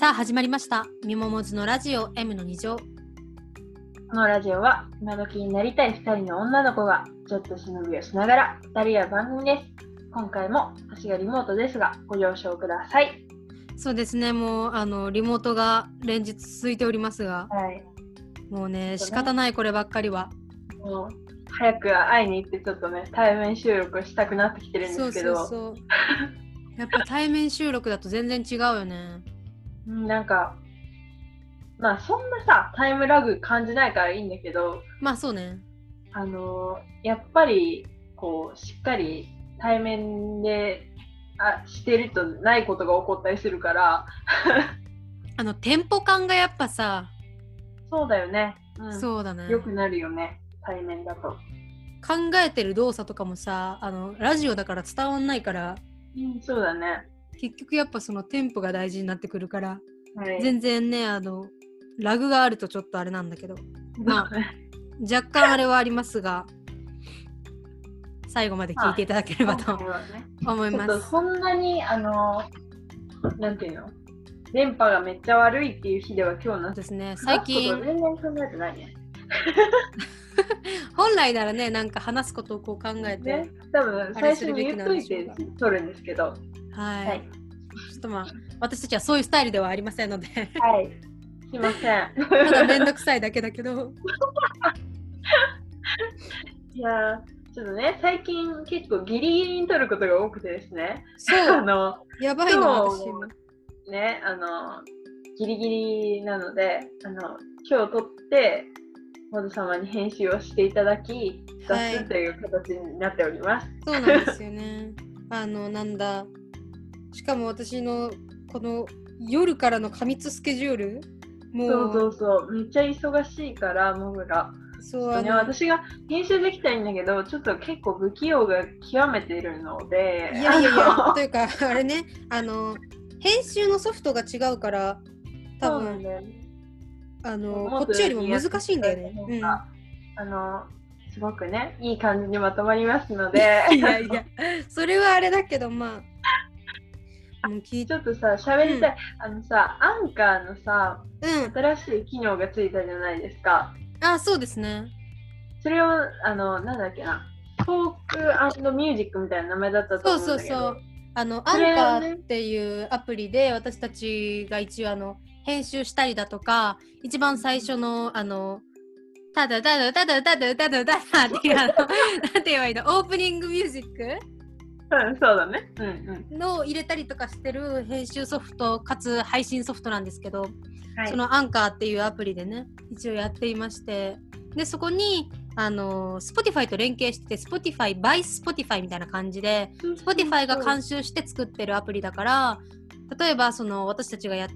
さあ始まりました。みももずのラジオ M の2乗。このラジオは今時になりたい2人の女の子がちょっと忍びをしながら2人や番組です。今回も私がリモートですがご了承ください。そうですね、もうあのリモートが連日続いておりますが、はい。もうね、そうね仕方ないこればっかりは。もう早く会いに行ってちょっとね対面収録したくなってきてるんでそうすけど、そうそう。やっぱ対面収録だと全然違うよね。うんなんかまあそんなさタイムラグ感じないからいいんだけど、まあそうね。あのーやっぱりこうしっかり対面であしてるとないことが起こったりするから。あのテンポ感がやっぱさ、そうだよね。うん、そうだね。よくなるよね、対面だと。考えてる動作とかもさ、あのラジオだから伝わんないから、うん、そうだね。結局やっぱそのテンポが大事になってくるから、はい、全然ね、あのラグがあるとちょっとあれなんだけど。まあ 若干あれはありますが最後まで聞いていただければと思います。そんなに、あの、なんていうの？電波がめっちゃ悪いっていう日では今日なですね 最近話すこと全然考えてないね。本来ならねなんか話すことをこう考えて、ね、多分あ最初に言っといてなんでしょ撮るんですけど。はい、はい。ちょっとまあ私たちはそういうスタイルではありませんのではい。すいません。ただめんどくさいだけだけど いやーちょっとね、最近結構ギリギリに撮ることが多くてですね。そうあの、やばいの私今ね、あの、ギリギリなので、あの、今日撮って、モド様に編集をしていただき、出はいすという形になっております。そうなんですよねあのなんだしかも私のこの夜からの過密スケジュールもうそうそうそう、めっちゃ忙しいから、モグが。ね、そうあの私が編集できたいんだけど、ちょっと結構不器用が極めているので、いやいやいや、というか、あれね、あの、編集のソフトが違うから、多分、ねあの、ことっちよりも難しいんだよね。うんかあの、すごくね、いい感じにまとまりますので、いやいや、それはあれだけど、まあ、もう聞いちょっとさ、喋りたい、あのさ、アンカーのさ、うん。新しい機能がついたじゃないですか。あ、そうですね。それを、あの、なんだっけな、トークミュージックみたいな名前だったとそう思うんだけど。そうそう。あの、アンカーっていうアプリで、私たちが一応、あの、編集したりだとか、一番最初の、あの、ただただただただただただっていう、あの、なんて言えばいいの、オープニングミュージックうん、そうだね。うんうん。のを入れたりとかしてる編集ソフトかつ配信ソフトなんですけど、はいそのアンカーっていうアプリでね一応やっていましてでそこにあの Spotify と連携してて Spotify by Spotify みたいな感じで Spotify が監修して作ってるアプリだから例えばその私たちがやっ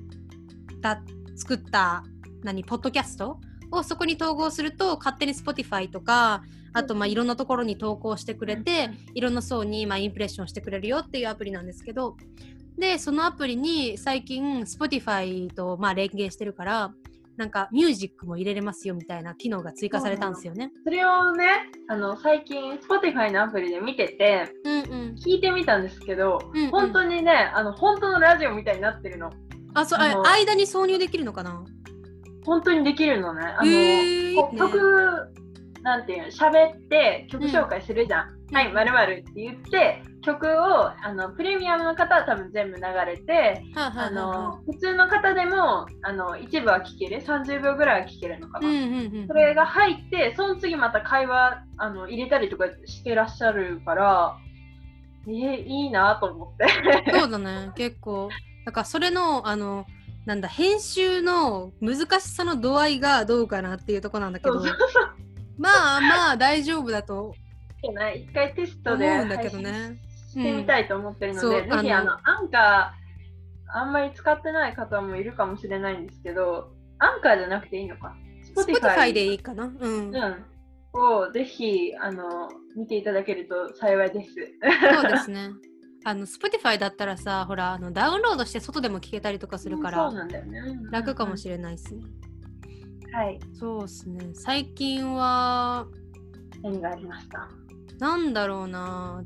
た作った何ポッドキャストをそこに統合すると勝手に Spotify とかあとまあいろんなところに投稿してくれていろんな層にまあインプレッションしてくれるよっていうアプリなんですけどでそのアプリに最近 Spotify とまあ連携してるからなんかミュージックも入れれますよみたいな機能が追加されたんですよね。それをね、あの、最近、Spotify のアプリで見てて、うんうん。聞いてみたんですけど、うんうん本当にね、あの、本当のラジオみたいになってるの。あそう間に挿入できるのかな？本当にできるのね。あの、へーなんていうの、喋って曲紹介するじゃん。うんはい、まるまるって言って、曲をあのプレミアムの方は多分全部流れて、はあはあはあのあ普通の方でもあの一部は聞ける、30秒ぐらいは聞けるのかな。うんうんうん。それが入って、その次また会話あの入れたりとかしてらっしゃるから、えーいいなと思って。そうだね結構だからそれのあのなんだ編集の難しさの度合いがどうかなっていうところなんだけどまあまあ大丈夫だと一回テストで配ね。信してみたいと思ってるので、うんぜひあのあのアンカーあんまり使ってない方もいるかもしれないんですけど、アンカーじゃなくていいのか。Spotify でいいかなうん。うん。をぜひあの見ていただけると幸いです。そうですね。あの Spotify だったらさほらあのダウンロードして外でも聞けたりとかするからそうなんだよね。楽かもしれれないですね。はい。そうですね。最近は何がありました？なんだろうな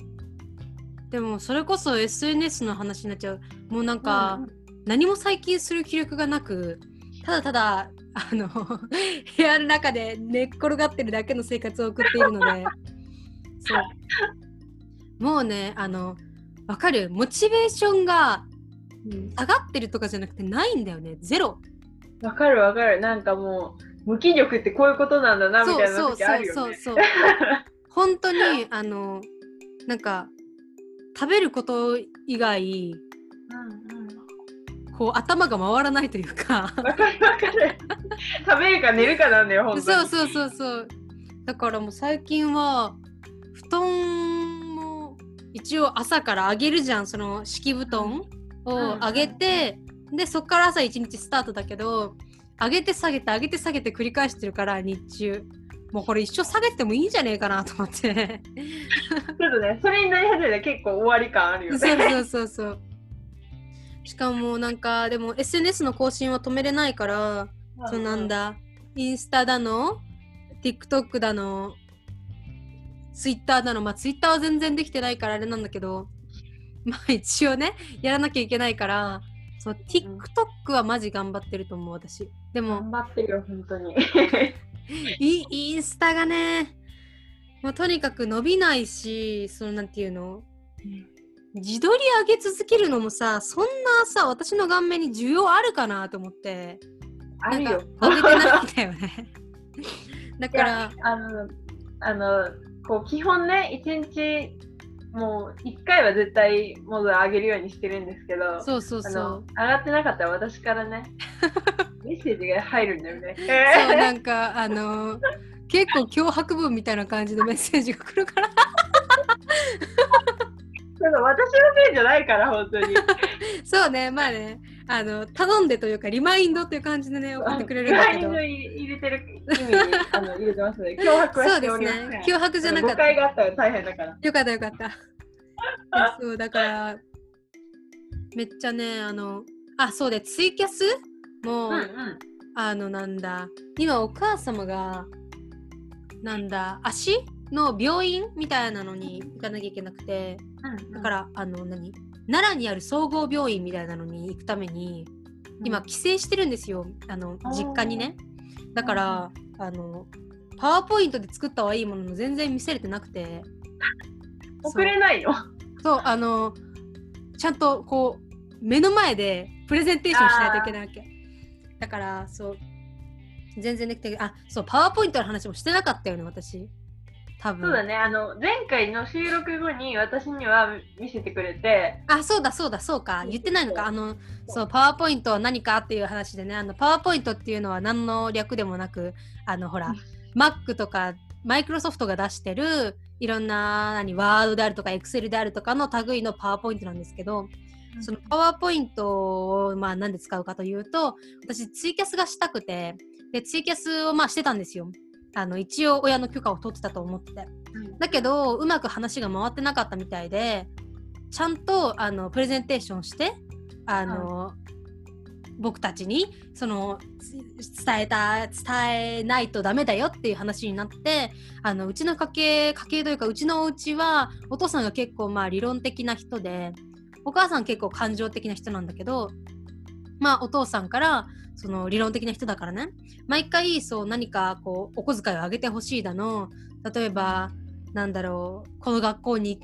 でもそれこそ SNS の話になっちゃうもうなんか、何も最近する気力がなくただただあの 部屋の中で寝っ転がってるだけの生活を送っているのでそうもうねあのわかる？モチベーションが下がってるとかじゃなくてないんだよね。ゼロ。わかるわかる。なんかもう無気力ってこういうことなんだなみたいな時あるよね。そうそうそうそう 本当にあのなんか食べること以外、うんうん、こう頭が回らないというか。わかるわかる。食べるか寝るかなんだよ本当に。そうそうそうそう。だからもう最近は布団も一応朝からあげるじゃんその敷布団を上げて、うん、でそっから朝一日スタートだけど上げて下げて上げて下げて繰り返してるから日中。もうこれ一生下げてもいいんじゃねえかなと思って。ちょっとねそれになり始めたら結構終わり感あるよね。そうそうそうそう。しかもなんかでも SNS の更新は止めれないから、そうなんだ。インスタだの？TikTok だの？Twitter だのまあ Twitter は全然できてないからあれなんだけどまあ一応ねやらなきゃいけないからそう TikTok はマジ頑張ってると思う私でも頑張ってるよ本当に インスタがね、もうとにかく伸びないし、そのなんていうの、自撮り上げ続けるのもさ、そんなさ、私の顔面に需要あるかなと思って。あるよ。上げてないんだよね。だから。あの、あの、こう基本ね、一日もう1回は絶対モード上げるようにしてるんですけどそうそうそう。上がってなかったら私からね メッセージが入るんだよね。そうなんかあの結構脅迫文みたいな感じのメッセージが来るから。私のせいじゃないから本当に。そうねまあねあの頼んでというかリマインドという感じでね送ってくれるんだけど。入れてる意味にあの入れてますね。脅迫はしております、ね。脅迫じゃなかった。誤解があったら大変だから。よかったよかった。そうだからめっちゃねあのあそうでツイキャスもう、うんうん、あのなんだ今お母様がなんだ足の病院みたいなのに行かなきゃいけなくて、うんうん、だからあの何？奈良にある総合病院みたいなのに行くために今帰省してるんですよ。あの実家にね。だからあのパワーポイントで作ったはいいものの全然見せれてなくて。送れないの？そうあのちゃんとこう目の前でプレゼンテーションしないといけないわけ。だからそう。全然できてあそうパワーポイントの話もしてなかったよね私多分。そうだね。あの前回の収録後に私には見せてくれて。あそうだそうだそうか。言ってないのか。あのそうパワーポイントは何かっていう話でね。あのパワーポイントっていうのは何の略でもなくあのほら Mac とかマイクロソフトが出してるいろんな何ワードであるとかエクセルであるとかの類のパワーポイントなんですけどそのパワーポイントをまあ何で使うかというと私ツイキャスがしたくて。でツイキャスをまあしてたんですよあの一応親の許可を取ってたと思ってて、だけどうまく話が回ってなかったみたいでちゃんとあのプレゼンテーションしてあの、僕たちにその伝えた伝えないとダメだよっていう話になってあのうちの家系家系というかうちのお家はお父さんが結構まあ理論的な人でお母さん結構感情的な人なんだけどまあお父さんからその理論的な人だからね。毎回そう何かこうお小遣いをあげてほしいだの。例えばなんだろうこの学校に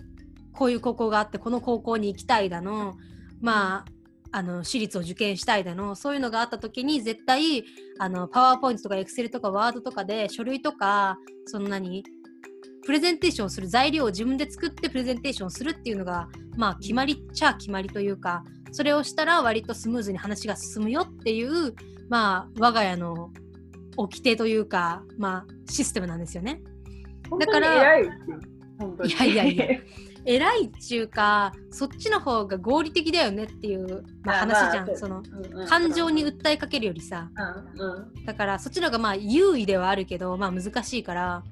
こういう高校があってこの高校に行きたいだの。まああの私立を受験したいだの。そういうのがあった時に絶対あのパワーポイントとかエクセルとかワードとかで書類とかそんなにプレゼンテーションする材料を自分で作ってプレゼンテーションするっていうのがまあ決まりっちゃ決まりというかそれをしたら割とスムーズに話が進むよっていうまあ我が家の掟というかまあシステムなんですよね。だからい。やいやいや。偉いっちゅうかそっちの方が合理的だよねっていう、まあ、話じゃん、まあ、その、う。んうん、感情に訴えかけるよりさ、うんうん、だからそっちの方がまあ優位ではあるけど、まあ、難しいから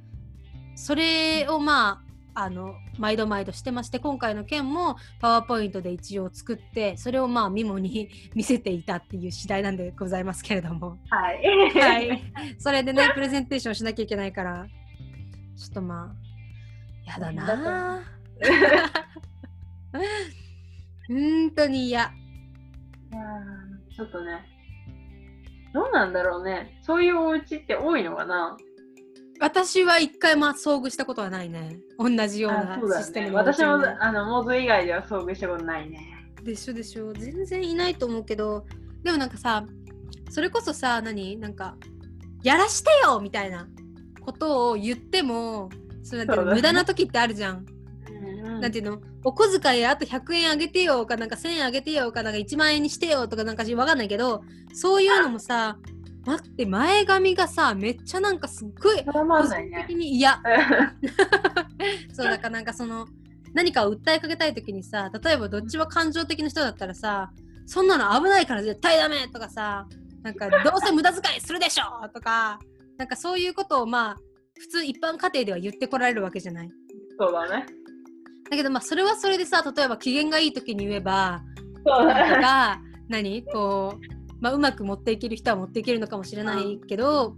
それをまああの毎度毎度してまして今回の件もパワーポイントで一応作ってそれをまあミモに 見せていたっていう次第なんでございますけれども。はい、はい、それでねプレゼンテーションしなきゃいけないからちょっとまあやだな。本当に嫌。ちょっとね、どうなんだろうね。そういうお家って多いのかな？私は一回も遭遇したことはないね。同じようなシステムね。私もあのモズ以外では遭遇したことないね。でしょでしょ全然いないと思うけどでもなんかさそれこそさ何？なんかやらしてよみたいなことを言ってもそれだね無駄な時ってあるじゃん。なんていうの？お小遣いあと100円あげてよかなんか1000円あげてよかなんか1万円にしてよとかなんかわかんないけどそういうのもさ待って前髪がさめっちゃなんかすっごい個人的。に嫌 そうだからなんかその何かを訴えかけたい時にさ例えばどっちも感情的な人だったらさそんなの危ないから絶対ダメとかさなんかどうせ無駄遣いするでしょとかなんかそういうことをまあ普通一般家庭では言ってこられるわけじゃないそうだね。だけどまあそれはそれでさ例えば機嫌がいい時に言えばそうだね。とか何？こう、まあ、うまく持っていける人は持っていけるのかもしれないけど、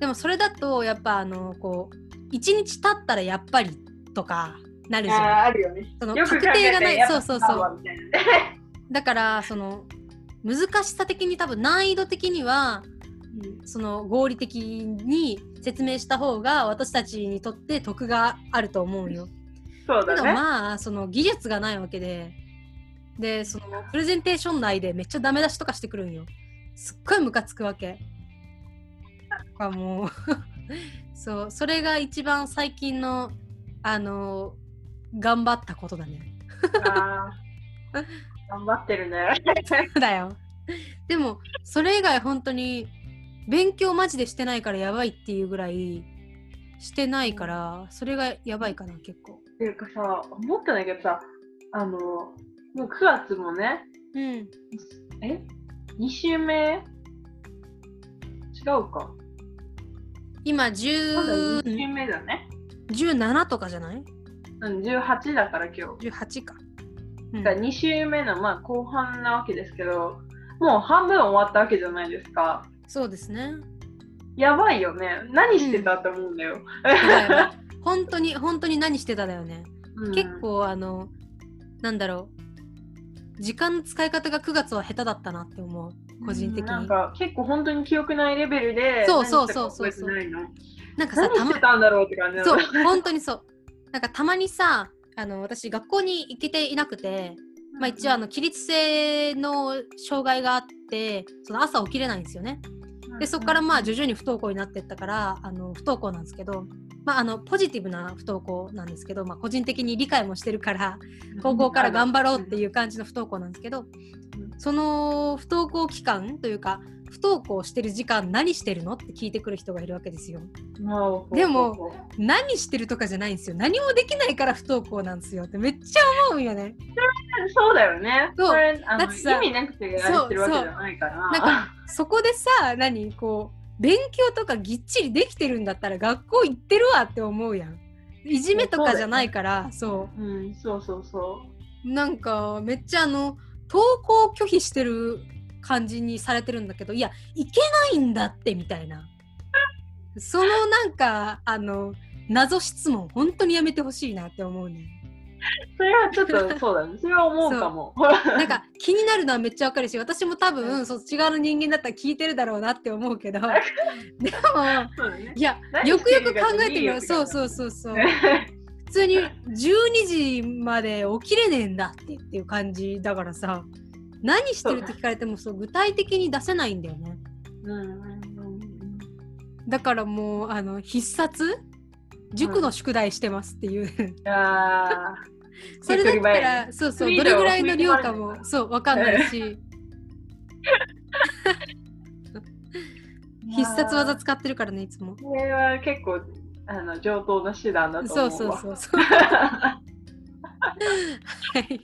でもそれだとやっぱあのこう一日経ったらやっぱりとかなるじゃん。あーあるよね。その確定がないそうそうそうだからその難しさ的に多分難易度的にはその合理的に説明した方が私たちにとって得があると思うよ。けどそうだね。まあその技術がないわけででそのプレゼンテーション内でめっちゃダメ出しとかしてくるんよ。すっごいムカつくわけ。あもう そうそれが一番最近のあの頑張ったことだね。頑張ってるね。だよ。でもそれ以外本当に勉強マジでしてないからやばいっていうぐらいしてないからそれがやばいかな結構。っていうかさ、思ったんだけどさ、あの、もう9月もね、うん。え ?2 週目？違うか。今まだ10 2週目だね。17とかじゃない？うん、18だから今日。18か。うんだから2週目のまあ後半なわけですけど、もう半分終わったわけじゃないですか。そうですね。やばいよね。何してたと思うんだよ。やばいやばい本当に本当に何してただよね。うん結構あのなんだろう時間の使い方が9月は下手だったなって思う個人的に。なんか結構本当に記憶ないレベルで、そうそうそうそう何してたか覚えてなんかさ何たまたんだろうって感じそう本当にそう。なんかたまにさあの私学校に行けていなくて、まあ、一応あの起立性の障害があってその朝起きれないんですよね。でそこからまあ徐々に不登校になっていったからあの不登校なんですけど、まあ、あのポジティブな不登校なんですけど、まあ、個人的に理解もしてるから高校から頑張ろうっていう感じの不登校なんですけどその不登校期間というか不登校してる時間何してるのって聞いてくる人がいるわけですよ。もうでも何してるとかじゃないんですよ。何もできないから不登校なんですよってめっちゃ思うんよね。そうだよね。そうれあのだってさ意味なくてやってるわけじゃないから。そこでさ何こう勉強とかぎっちりできてるんだったら学校行ってるわって思うやん。いじめとかじゃないからそう,、うん、そうそうそう。なんかめっちゃあの登校拒否してる感じにされてるんだけどいや行けないんだってみたいなそのなんかあの謎質問本当にやめてほしいなって思うね それはちょっとそうだね。それは思うかも。なんか 気になるのはめっちゃわかるし私も多分そっち側の人間だったら聞いてるだろうなって思うけど。でもね。いや何よくよく考えてみようそうそうそうそう。普通に12時まで起きれねえんだってっていう感じだからさ。何してるって聞かれてもそう具体的に出せないんだよね。うん。だからもうあの必殺塾の宿題してますっていう、あそれだったらそうそうどれぐらいの量かもそうわかんないし。ー必殺技使ってるからねいつも。これは結構あの上等な手段だと思うわ。そうそうそうそうはい。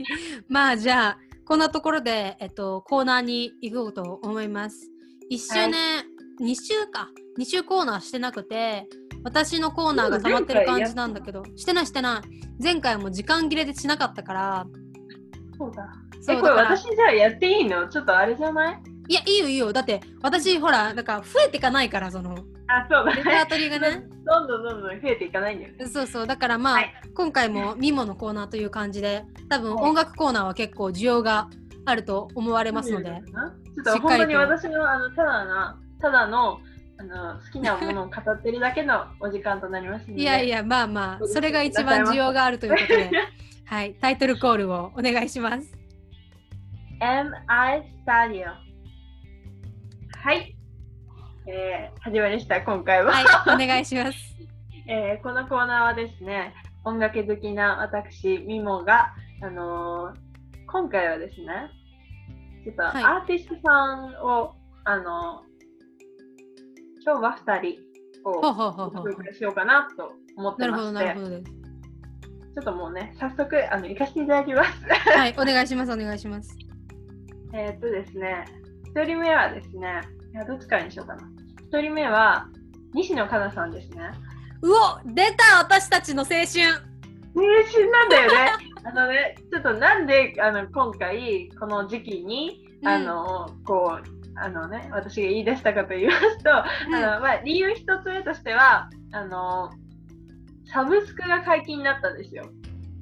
まあじゃあこんなところで、えっと、コーナーに行こうと思います。1週ね、2週か。2週コーナーしてなくて私のコーナーが溜まってる感じなんだけど。してないしてない。前回も時間切れでしなかったから。そうだ。え、そこれ私じゃあやっていいの？ちょっとあれじゃない？いやいいよいいよ。だって私ほらなんか増えていかないからそのあ、そうだ。レパーね。トリーがね。どんどんどんどん増えていかないんだよ。ね。そうそうだからまあ、はい。今回もミモのコーナーという感じで多分はい。音楽コーナーは結構需要があると思われますので、ちょっと本当に私のあのただなただのあの好きなものを語ってるだけのお時間となりますので。いやいやまあまあそれが一番需要があるということで。はいタイトルコールをお願いします。MI スタジオはい、えー、始まりました今回は、はいお願いします。えー、このコーナーはですね音楽好きな私ミモがあのー、今回はですねちょっとはい。アーティストさんを、あのー今日は2人を紹介しようかなと思ってなるほどましてなるほどですちょっともうね早速あの行かせていただきます。はいお願いしますお願いしますえーっとですね、1人目はですね、いやどっちからにしようかな。1人目は西野カナさんですね。うお出た私たちの青春青春なんだよね。あのね、ちょっとなんであの今回この時期に、うんあのこうあのね私が言い出したかと言いますと、うん。あのまあ理由一つ目としてはあのサブスクが解禁になったんですよ。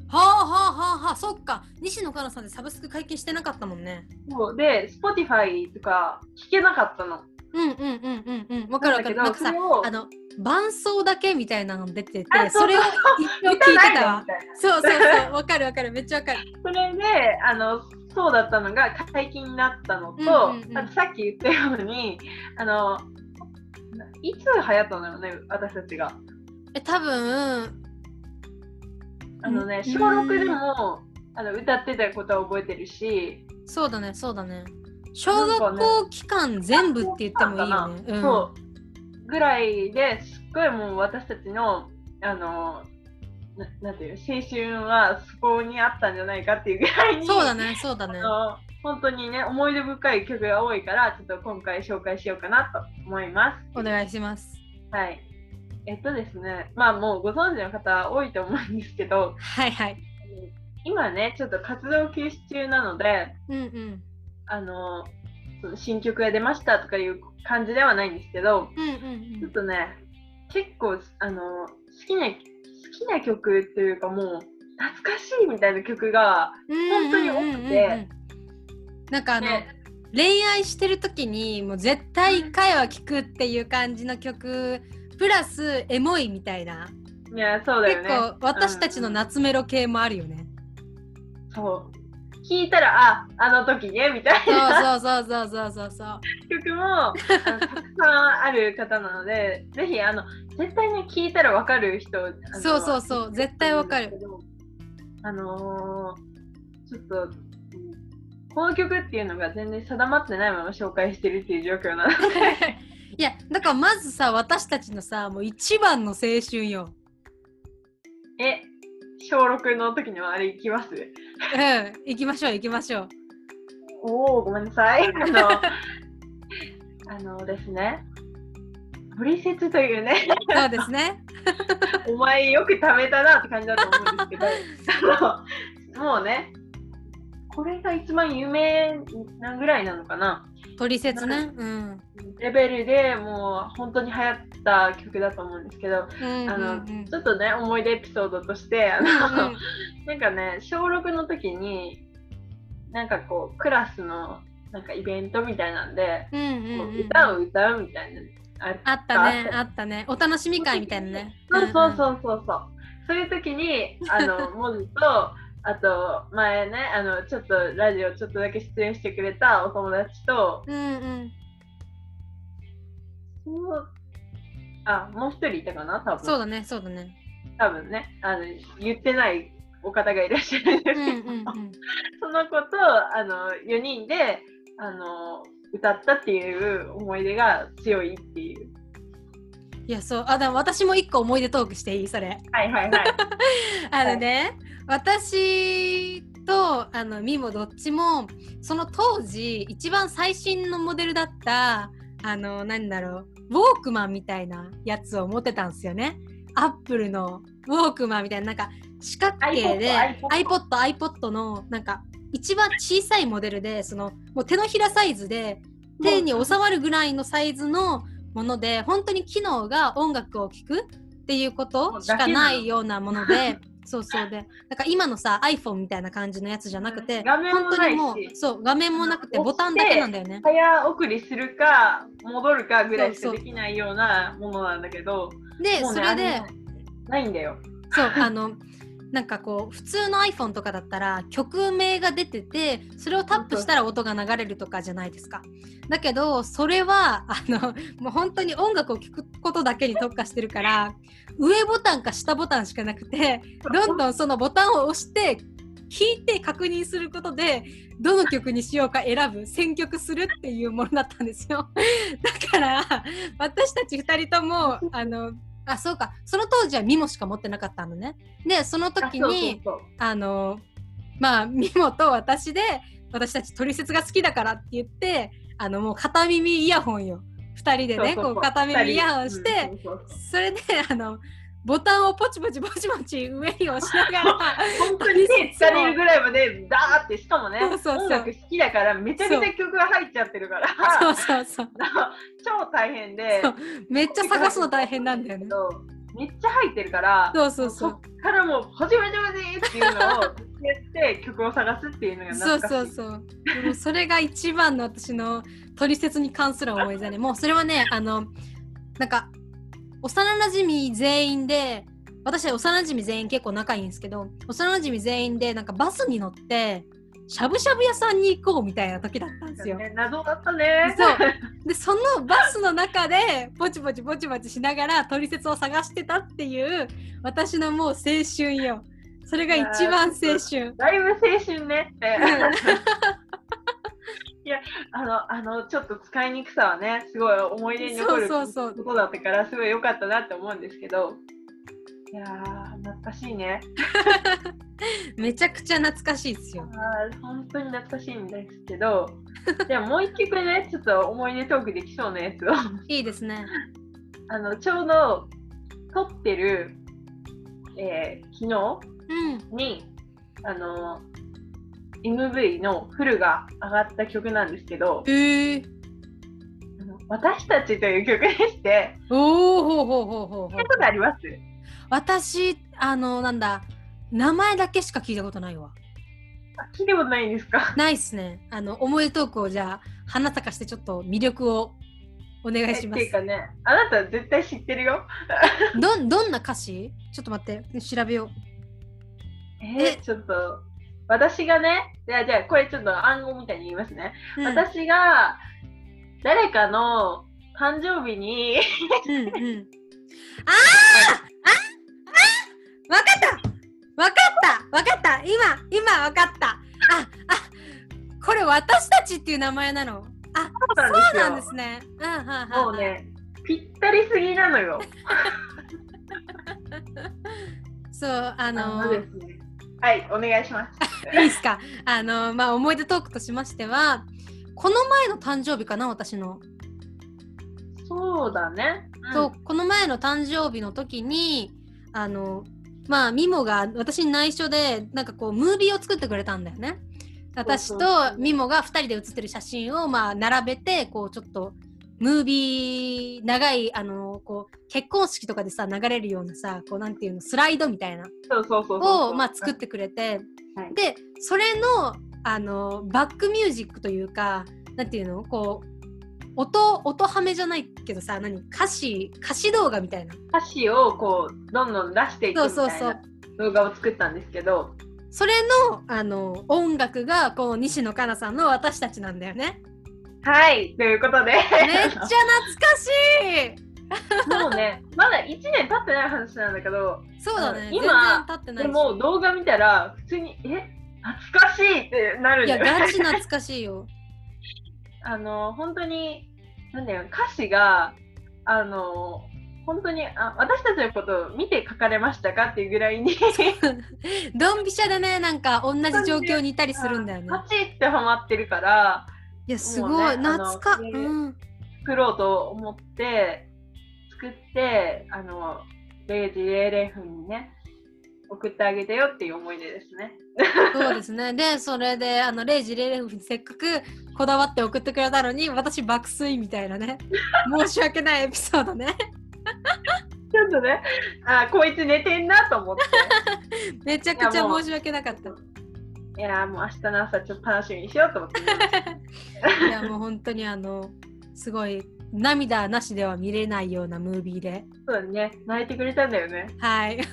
はあはあはあはあそっか。西野カナさんでサブスク解禁してなかったもんね。そう。で Spotify とか聞けなかったの。うんうんうんうんうん。わかるわかる。なんんかさあの伴奏だけみたいなの出ててあそれを一生聞いてたわ。そうそうそう。わかるわかる。めっちゃわかる。それであのそうだったのが解禁になったのと、うんうんさっき言ったようにあのいつ流行ったのよね私たちが。え多分あのねうん。小6でもあの歌ってたことは覚えてるし、そうだねそうだね。小学校期間全部って言ってもいいよね、うん、そう。ぐらいですっごいもう私たちのあのななんていう青春はそこにあったんじゃないかっていうぐらいにそうだねそうだね。本当にね思い出深い曲が多いからちょっと今回紹介しようかなと思います。お願いします。はい。えっとですね、まあもうご存知の方多いと思うんですけど、はいはい。今ね、ちょっと活動休止中なので、うんうん。あの、新曲が出ましたとかいう感じではないんですけど、うんうんちょっとね、結構、あの、好きな、好きな曲っていうかもう、懐かしいみたいな曲が、うん本当に多くて。うんうんうんうんなんかあの、ね、恋愛してる時にもう絶対一回は聴くっていう感じの曲プラスエモいみたいな。いや、そうだよ結ね。構私たちの夏メロ系もあるよね、そう。聞いたら、あ、あの時ね、みたいな。そうそうそうそうそうそう曲もたくさんある方なので、ぜひあの絶対ね聞いたらわかる人、そうそうそう絶対わかる。あのーちょっと、うんこの曲っていうのが全然定まってないまま紹介してるっていう状況なので、いやだからまずさ私たちのさもう一番の青春よえ、小6の時のあれ行きます？うん行きましょう行きましょう。おお、ごめんなさい。あの、あのですね、トリセツというね、そうですね。お前よく貯めたなって感じだと思うんですけど、あのもうね、これが一番有名なぐらいなのかな。取説ね。うん。レベルでもう本当に流行った曲だと思うんですけど、うんうんあのうんちょっとね、思い出エピソードとして、あの、うん。う んなんかね、小6の時に、なんかこう、クラスのなんかイベントみたいなんで、うんうんこううん歌を歌うみたいな。ああったねあったね。お楽しみ会みたいなね。そうそううそうそう。そう。そういう時に、あの、モズと、あと、前ね、あの、ちょっとラジオちょっとだけ出演してくれたお友達と、んうんうんそうあ、もう一人いたかな、多分。そうだねそうだね多分ね、あの、言ってないお方がいらっしゃるんですけど、うんうんうん その子と、あの、4人で、あの、歌ったっていう思い出が強いっていう。いやそう。あでも私も一個思い出トークしていい？それ。はいはいはい。あのね、私とあのミもどっちもその当時一番最新のモデルだったあの何だろうウォークマンみたいなやつを持ってたんですよね。アップルのウォークマンみたいななんか四角形で iPod iPod iPod のなんか一番小さいモデルでそのもう手のひらサイズで手に収まるぐらいのサイズのもので本当に機能が音楽を聴くっていうことしかないようなもので そうそうで、なんか今のさ iPhone みたいな感じのやつじゃなくて、画面も本当にもうそう画面もなくてボタンだけなんだよね。早送りするか戻るかぐらいしかできないようなものなんだけど、で、ねそれでないんだよ。そうあの なんかこう普通の iPhone とかだったら曲名が出ててそれをタップしたら音が流れるとかじゃないですか。だけどそれはあのもう本当に音楽を聴くことだけに特化してるから上ボタンか下ボタンしかなくてどんどんそのボタンを押して弾いて確認することでどの曲にしようか選ぶ選曲するっていうものだったんですよ。だから私たち2人ともあのあそうか。その当時はミモしか持ってなかったのね。でその時にあのまあミモと私で私たち取説が好きだからって言ってあのもう片耳イヤホンよ。2人でねこう片耳イヤホンして、それであのボタンをポチポチポチポチ上に押しながら。本当にね、疲れるぐらいまでダーってしかもねそうそうそう。音楽好きだからめちゃくちゃ曲が入っちゃってるから。そうそうそう 超大変で。めっちゃ探すの大変なんだよね。めっちゃ入ってるからそうそうそう。そっからもう「始めてまで!」っていうのをやって曲を探すっていうのがそうそうそう。でもそれが一番の私の取説に関する思い出ね。もうそれはねあのなんか幼なじみ全員で私は幼なじみ全員結構仲いいんですけど幼なじみ全員でなんかバスに乗ってしゃぶしゃぶ屋さんに行こうみたいな時だったんですよ。ね謎だったねそうでそのバスの中でポチポチポチポチしながら取説を探してたっていう私のもう青春よ。それが一番青春。だいぶ青春ね。えうんいやあのあのちょっと使いにくさはねすごい思い出に残るそうそうそうことだったからすごい良かったなって思うんですけどいやー懐かしいね めちゃくちゃ懐かしいですよ。あー本当に懐かしいんですけどじゃあもう一曲ねちょっと思い出トークできそうなやつをいいですね。あのちょうど撮ってる、えー昨うん。日にあの MV のフルが上がった曲なんですけどえー、あの私たちという曲でしておおほうほうほうほうほうことあります？私あのなんだ名前だけしか聞いたことないわ。あ聞いたことないんですか？ないっすね。あの思い出トークをじゃあ花咲かしてちょっと魅力をお願いします。えっていうかねあなた絶対知ってるよ。どんどんな歌詞？ちょっと待って調べよう。えーちょっと私がねじゃあじゃあこれちょっと暗号みたいに言いますね、うん。私が誰かの誕生日にうんうん。あーああわかった。わかった。わかった。今今わかった。ああこれ私たちっていう名前なの？あそうなんですね。うんはいはもうねぴったりすぎなのよ。そうああののですねはいお願いします。いいですか？あのまあ思い出トークとしましてはこの前の誕生日かな私の、そうだね、そうこの前の誕生日の時にあのまあミモが私に内緒でなんかこうムービーを作ってくれたんだよね。私とミモが2人で写ってる写真をまあ並べてこうちょっとムービー長いあのこう結婚式とかでさ流れるようなさこうなんていうのスライドみたいな。そうそうそうそうをまあ作ってくれて、はい。でそれのあのバックミュージックというかなんていうのこう音音ハメじゃないけどさ何歌詞歌詞動画みたいな。歌詞をこうどんどん出していくみたいな動画を作ったんですけどそれのあの音楽がこの西野カナさんの私たちなんだよねはいということで。めっちゃ懐かしい。もうねまだ1年経ってない話なんだけどそうだね今全然経ってないでしも動画見たら普通にえ懐かしいってなるんいやだよガチ懐かしいよ。あの本当になんだよ歌詞があの本当にあ私たちのことを見て書かれましたかっていうぐらいに。ドンピシャでねなんか同じ状況にいたりするんだよね。パチってハマってるからいやすごい、ね懐かうん作ろうと思って作ってあの0時00分にね送ってあげてよっていう思い出ですね。そうですね。で、それで、あの、0時00分にせっかくこだわって送ってくれたのに、私爆睡みたいなね。申し訳ないエピソードね。ちょっとね、あ、こいつ寝てんなと思って。めちゃくちゃ申し訳なかった。いやもう明日の朝ちょっと楽しみにしようと思って。いやもう本当にあのすごい涙なしでは見れないようなムービーで。そうだね、泣いてくれたんだよね。はい。ち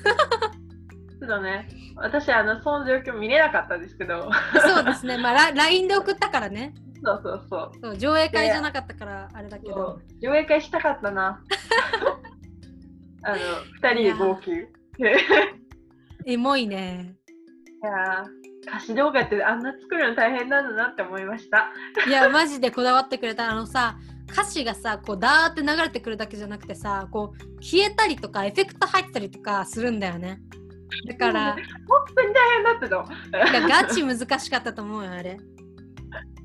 ょっとね、私あのその状況見れなかったんですけど。そうですね。まあラ LINE で送ったからね。そうそうそう。そう上映会じゃなかったからあれだけど。上映会したかったな。あの二人で号泣。いエモいね。や歌詞動画ってあんな作るの大変なんだなって思いました。いやマジでこだわってくれたあのさ歌詞がさこうダーって流れてくるだけじゃなくてさこう消えたりとかエフェクト入ったりとかするんだよね。だから本当に大変だったの。いやガチ難しかったと思うよあれ。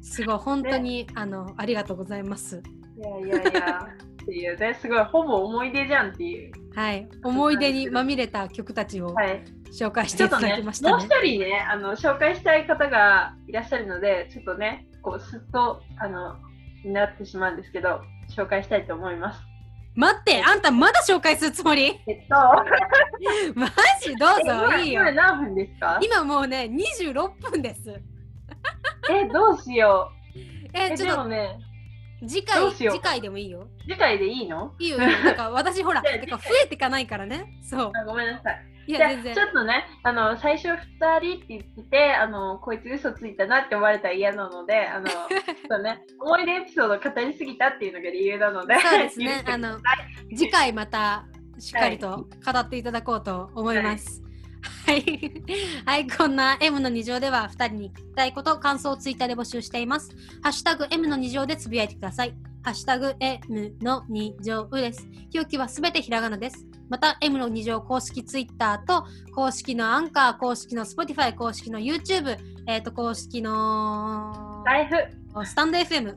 すごい本当に、あのありがとうございます。いやいやいや。っていうね、すごいほぼ思い出じゃんっていう。はい、思い出にまみれた曲たちをはい。紹介していただきましたもうね一。人ね、あの紹介したい方がいらっしゃるので、ちょっとね、こうすっとあのになってしまうんですけど、紹介したいと思います。待って、あんたまだ紹介するつもり？えっと、マジどうぞえいいよ今。何分ですか？今もうね、26分です。え、どうしよう。え、え、ちょっとね、次ど回、次回でもいいよ。次回でいいの？いいよ。なんか 私ほら、てか増えていかないからね。そう。あごめんなさい。いや、全然ち。ょっとね、あの最初2人って言ってて、あのこいつ嘘ついたなって思われたら嫌なので、あのちょっとね、思い出エピソードを語りすぎたっていうのが理由なので、そうですねあの、次回またしっかりと語っていただこうと思います。はい、はい、こんな M の2乗では2人に聞きたいこと、感想をツイッターで募集しています。ハッシュタグ M の2乗でつぶやいてください。ハッシュタグ M の2乗です。表記はすべてひらがなです。また M の2乗公式ツイッターと公式のアンカー、公式の Spotify、公式の YouTube、えっ、と公式のライフ、スタンド FM、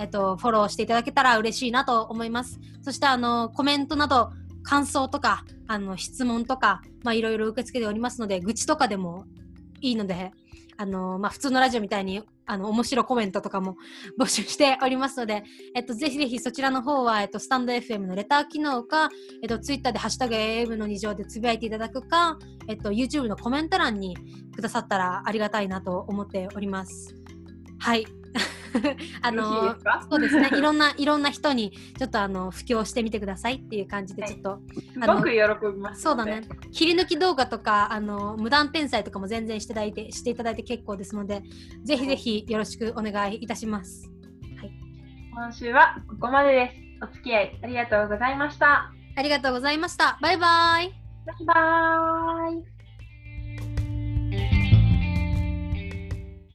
えっと、フォローしていただけたら嬉しいなと思います。そして、あの、コメントなど、感想とか、あの、質問とか、まあ、いろいろ受け付けておりますので、愚痴とかでもいいので、あの、まあ、普通のラジオみたいに、あの、面白コメントとかも募集しておりますので、えっと、ぜひぜひそちらの方は、えっと、スタンド FM のレター機能か、えっと、ツイッターでハッシュタグ AM の2乗でつぶやいていただくか、えっと、YouTube のコメント欄にくださったらありがたいなと思っております。はい。あのそうですね。いろんないろんな人にちょっとあの布教してみてくださいっていう感じではいちょっと、すごく喜びます。そうだね。。切り抜き動画とかあの無断転載とかも全然していただいてしていただいて結構ですので、ぜひぜひよろしくお願いいたします。今週はここまでです。お付き合いありがとうございました。ありがとうございました。バイバイ。バイバーイ。